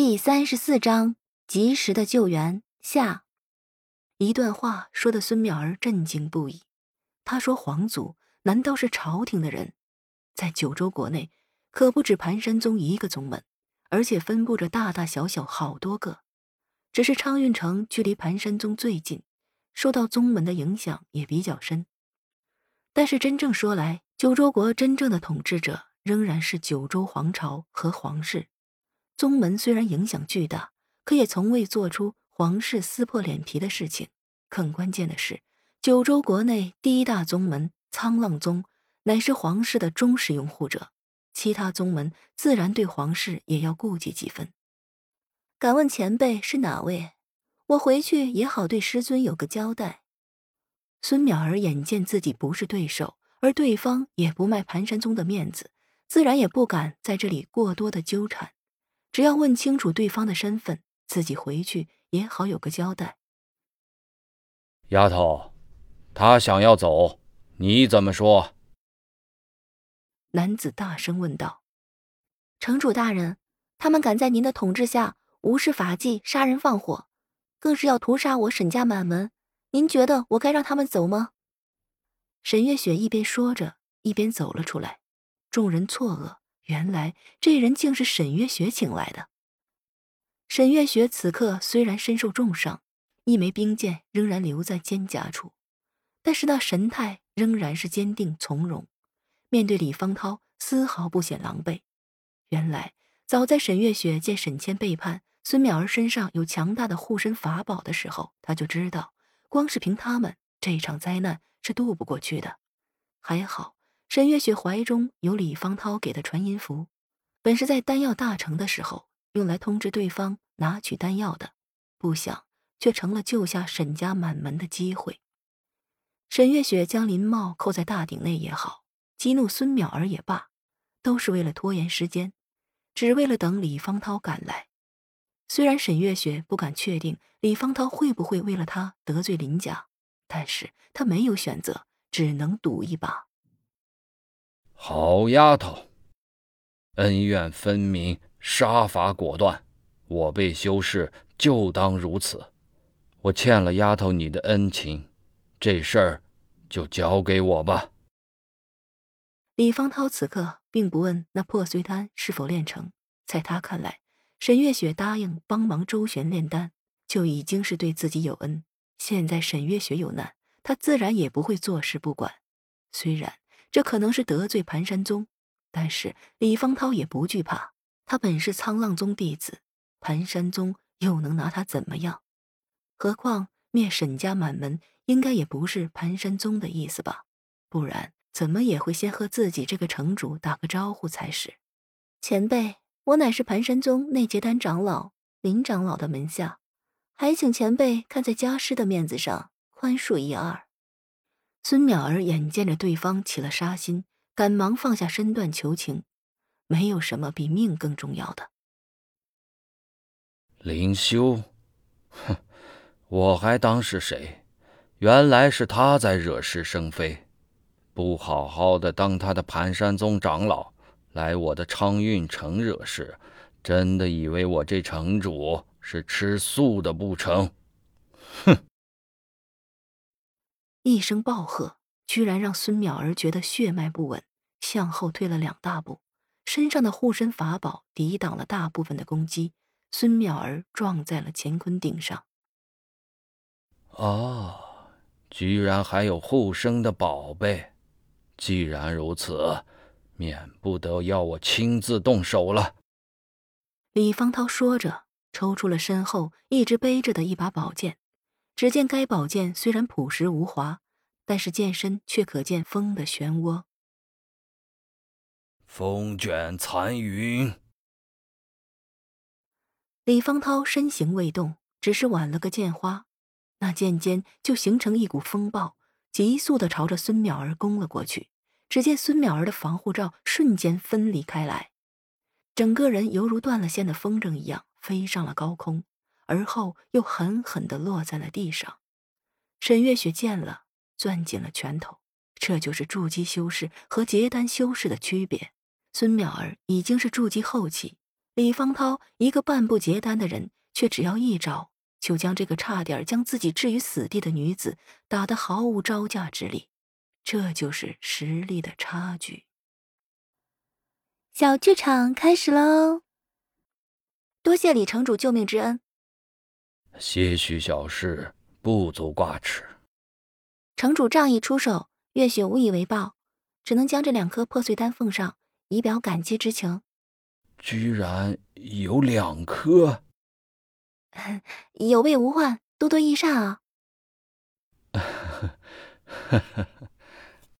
第三十四章及时的救援下，一段话说的孙淼儿震惊不已。他说：“皇祖难道是朝廷的人？在九州国内，可不止盘山宗一个宗门，而且分布着大大小小好多个。只是昌运城距离盘山宗最近，受到宗门的影响也比较深。但是真正说来，九州国真正的统治者仍然是九州皇朝和皇室。”宗门虽然影响巨大，可也从未做出皇室撕破脸皮的事情。更关键的是，九州国内第一大宗门沧浪宗乃是皇室的忠实拥护者，其他宗门自然对皇室也要顾忌几分。敢问前辈是哪位？我回去也好对师尊有个交代。孙淼儿眼见自己不是对手，而对方也不卖盘山宗的面子，自然也不敢在这里过多的纠缠。只要问清楚对方的身份，自己回去也好有个交代。丫头，他想要走，你怎么说？男子大声问道：“城主大人，他们敢在您的统治下无视法纪、杀人放火，更是要屠杀我沈家满门。您觉得我该让他们走吗？”沈月雪一边说着，一边走了出来。众人错愕。原来这人竟是沈月雪请来的。沈月雪此刻虽然身受重伤，一枚冰剑仍然留在肩胛处，但是那神态仍然是坚定从容，面对李方涛丝毫不显狼狈。原来早在沈月雪见沈谦背叛孙淼儿身上有强大的护身法宝的时候，他就知道，光是凭他们，这场灾难是渡不过去的。还好。沈月雪怀中有李方涛给的传音符，本是在丹药大成的时候用来通知对方拿取丹药的，不想却成了救下沈家满门的机会。沈月雪将林帽扣在大鼎内也好，激怒孙淼儿也罢，都是为了拖延时间，只为了等李方涛赶来。虽然沈月雪不敢确定李方涛会不会为了他得罪林家，但是他没有选择，只能赌一把。好丫头，恩怨分明，杀伐果断，我辈修士就当如此。我欠了丫头你的恩情，这事儿就交给我吧。李方涛此刻并不问那破碎丹是否炼成，在他看来，沈月雪答应帮忙周旋炼丹，就已经是对自己有恩。现在沈月雪有难，他自然也不会坐视不管。虽然。这可能是得罪盘山宗，但是李方涛也不惧怕。他本是沧浪宗弟子，盘山宗又能拿他怎么样？何况灭沈家满门，应该也不是盘山宗的意思吧？不然怎么也会先和自己这个城主打个招呼才是。前辈，我乃是盘山宗内结丹长老林长老的门下，还请前辈看在家师的面子上宽恕一二。孙淼儿眼见着对方起了杀心，赶忙放下身段求情。没有什么比命更重要的。灵修，哼，我还当是谁？原来是他在惹是生非，不好好的当他的盘山宗长老，来我的昌运城惹事，真的以为我这城主是吃素的不成？哼！一声暴喝，居然让孙淼儿觉得血脉不稳，向后退了两大步，身上的护身法宝抵挡了大部分的攻击，孙淼儿撞在了乾坤顶上。啊，居然还有护身的宝贝！既然如此，免不得要我亲自动手了。李方涛说着，抽出了身后一直背着的一把宝剑。只见该宝剑虽然朴实无华，但是剑身却可见风的漩涡。风卷残云。李方涛身形未动，只是挽了个剑花，那剑尖就形成一股风暴，急速的朝着孙淼儿攻了过去。只见孙淼儿的防护罩瞬间分离开来，整个人犹如断了线的风筝一样飞上了高空。而后又狠狠地落在了地上，沈月雪见了，攥紧了拳头。这就是筑基修士和结丹修士的区别。孙淼儿已经是筑基后期，李方涛一个半步结丹的人，却只要一招，就将这个差点将自己置于死地的女子打得毫无招架之力。这就是实力的差距。小剧场开始喽！多谢李城主救命之恩。些许小事，不足挂齿。城主仗义出手，月雪无以为报，只能将这两颗破碎丹奉上，以表感激之情。居然有两颗，有备无患，多多益善啊！